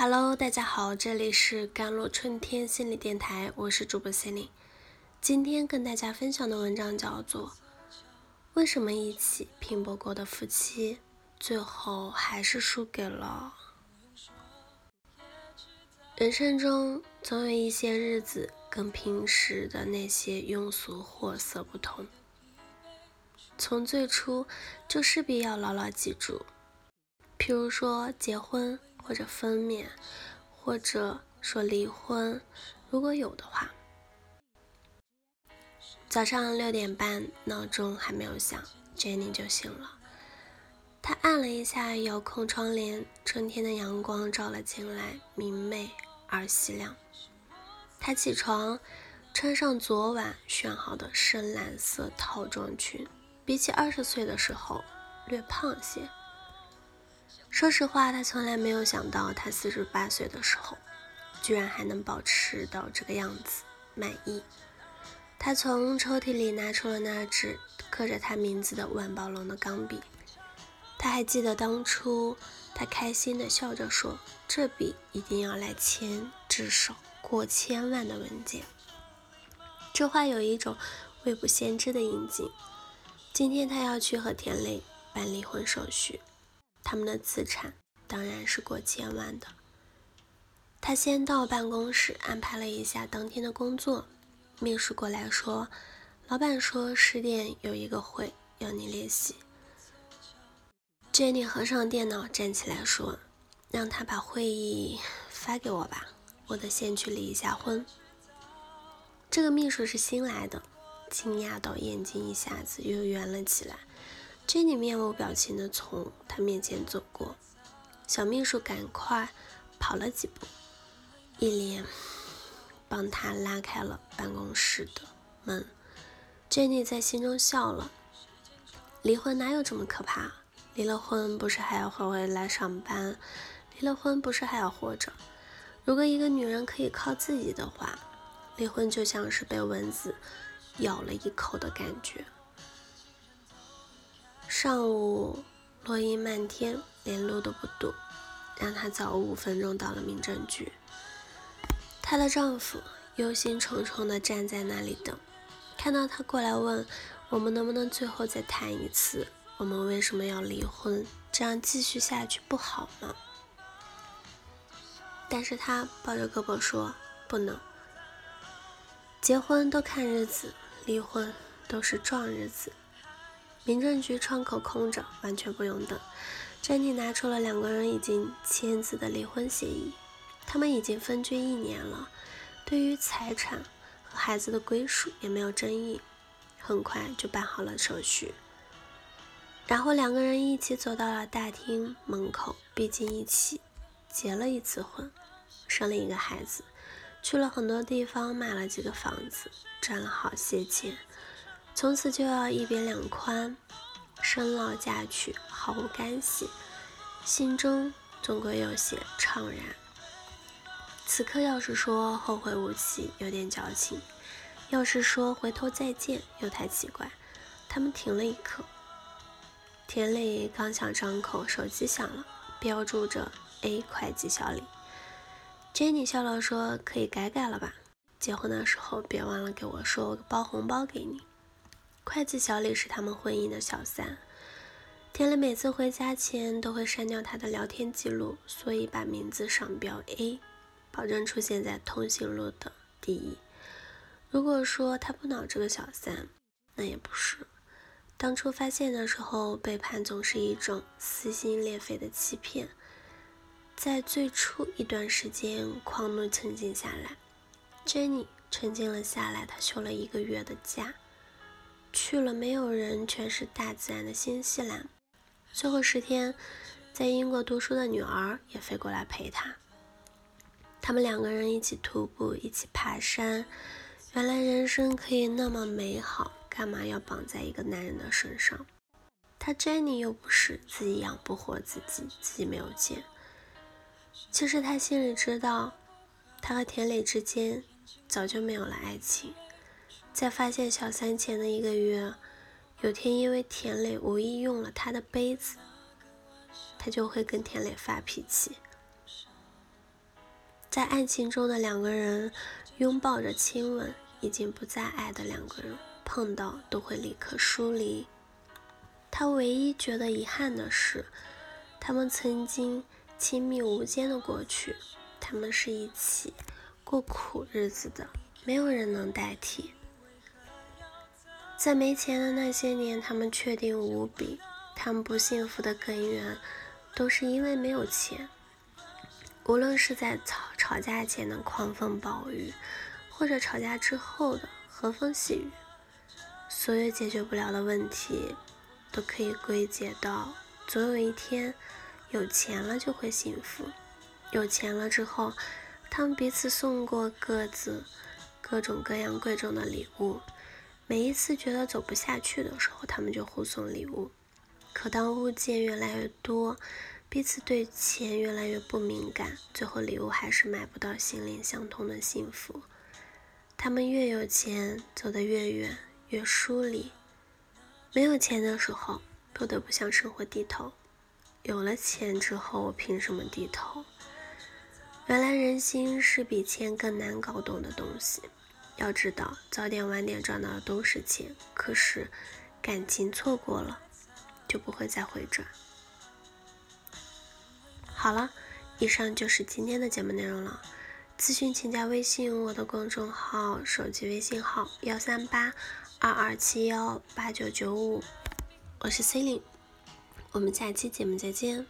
Hello，大家好，这里是甘露春天心理电台，我是主播心灵。今天跟大家分享的文章叫做《为什么一起拼搏过的夫妻，最后还是输给了》。人生中总有一些日子跟平时的那些庸俗货色不同，从最初就势必要牢牢记住，譬如说结婚。或者分娩，或者说离婚，如果有的话。早上六点半，闹钟还没有响，Jenny 就醒了。她按了一下遥控窗帘，春天的阳光照了进来，明媚而细亮。她起床，穿上昨晚选好的深蓝色套装裙，比起二十岁的时候，略胖些。说实话，他从来没有想到，他四十八岁的时候，居然还能保持到这个样子，满意。他从抽屉里拿出了那支刻着他名字的万宝龙的钢笔。他还记得当初，他开心的笑着说：“这笔一定要来签至少过千万的文件。”这话有一种未卜先知的印记。今天他要去和田磊办离婚手续。他们的资产当然是过千万的。他先到办公室安排了一下当天的工作，秘书过来说：“老板说十点有一个会要你列席。” Jenny 合上电脑，站起来说：“让他把会议发给我吧，我得先去离一下婚。”这个秘书是新来的，惊讶到眼睛一下子又圆了起来。Jenny 面无表情地从他面前走过，小秘书赶快跑了几步，一脸帮他拉开了办公室的门。Jenny 在心中笑了，离婚哪有这么可怕？离了婚不是还要回回来上班？离了婚不是还要活着？如果一个女人可以靠自己的话，离婚就像是被蚊子咬了一口的感觉。上午落英漫天，连路都不堵，让她早五分钟到了民政局。她的丈夫忧心忡忡地站在那里等，看到她过来问：“我们能不能最后再谈一次？我们为什么要离婚？这样继续下去不好吗？”但是她抱着胳膊说：“不能，结婚都看日子，离婚都是撞日子。”民政局窗口空着，完全不用等。詹妮拿出了两个人已经签字的离婚协议，他们已经分居一年了，对于财产和孩子的归属也没有争议，很快就办好了手续。然后两个人一起走到了大厅门口，毕竟一起结了一次婚，生了一个孩子，去了很多地方，买了几个房子，赚了好些钱。从此就要一别两宽，生老嫁娶，毫无干系，心中总归有些怅然。此刻要是说后会无期，有点矫情；要是说回头再见，又太奇怪。他们停了一刻，田磊刚想张口，手机响了，标注着 A 会计小李。Jenny 笑了说：“可以改改了吧？结婚的时候别忘了给我说，我包红包给你。”会计小李是他们婚姻的小三，田磊每次回家前都会删掉他的聊天记录，所以把名字上标 A，保证出现在通讯录的第一。如果说他不恼这个小三，那也不是。当初发现的时候，背叛总是一种撕心裂肺的欺骗。在最初一段时间，狂怒沉静下来，Jenny 沉静了下来，她休了一个月的假。去了没有人，全是大自然的新西兰。最后十天，在英国读书的女儿也飞过来陪他。他们两个人一起徒步，一起爬山。原来人生可以那么美好，干嘛要绑在一个男人的身上？他 Jenny 又不是自己养不活自己，自己没有钱。其实他心里知道，他和田磊之间早就没有了爱情。在发现小三前的一个月，有天因为田磊无意用了他的杯子，他就会跟田磊发脾气。在爱情中的两个人拥抱着亲吻，已经不再爱的两个人碰到都会立刻疏离。他唯一觉得遗憾的是，他们曾经亲密无间的过去，他们是一起过苦日子的，没有人能代替。在没钱的那些年，他们确定无比，他们不幸福的根源都是因为没有钱。无论是在吵吵架前的狂风暴雨，或者吵架之后的和风细雨，所有解决不了的问题。都可以归结到，总有一天有钱了就会幸福。有钱了之后，他们彼此送过各自各种各样贵重的礼物。每一次觉得走不下去的时候，他们就互送礼物。可当物件越来越多，彼此对钱越来越不敏感，最后礼物还是买不到心灵相通的幸福。他们越有钱，走得越远，越疏离。没有钱的时候，不得不向生活低头；有了钱之后，我凭什么低头？原来人心是比钱更难搞懂的东西。要知道，早点晚点赚到的都是钱，可是感情错过了，就不会再回转。好了，以上就是今天的节目内容了。咨询请加微信我的公众号，手机微信号幺三八。二二七幺八九九五，我是 C 琳，我们下期节目再见。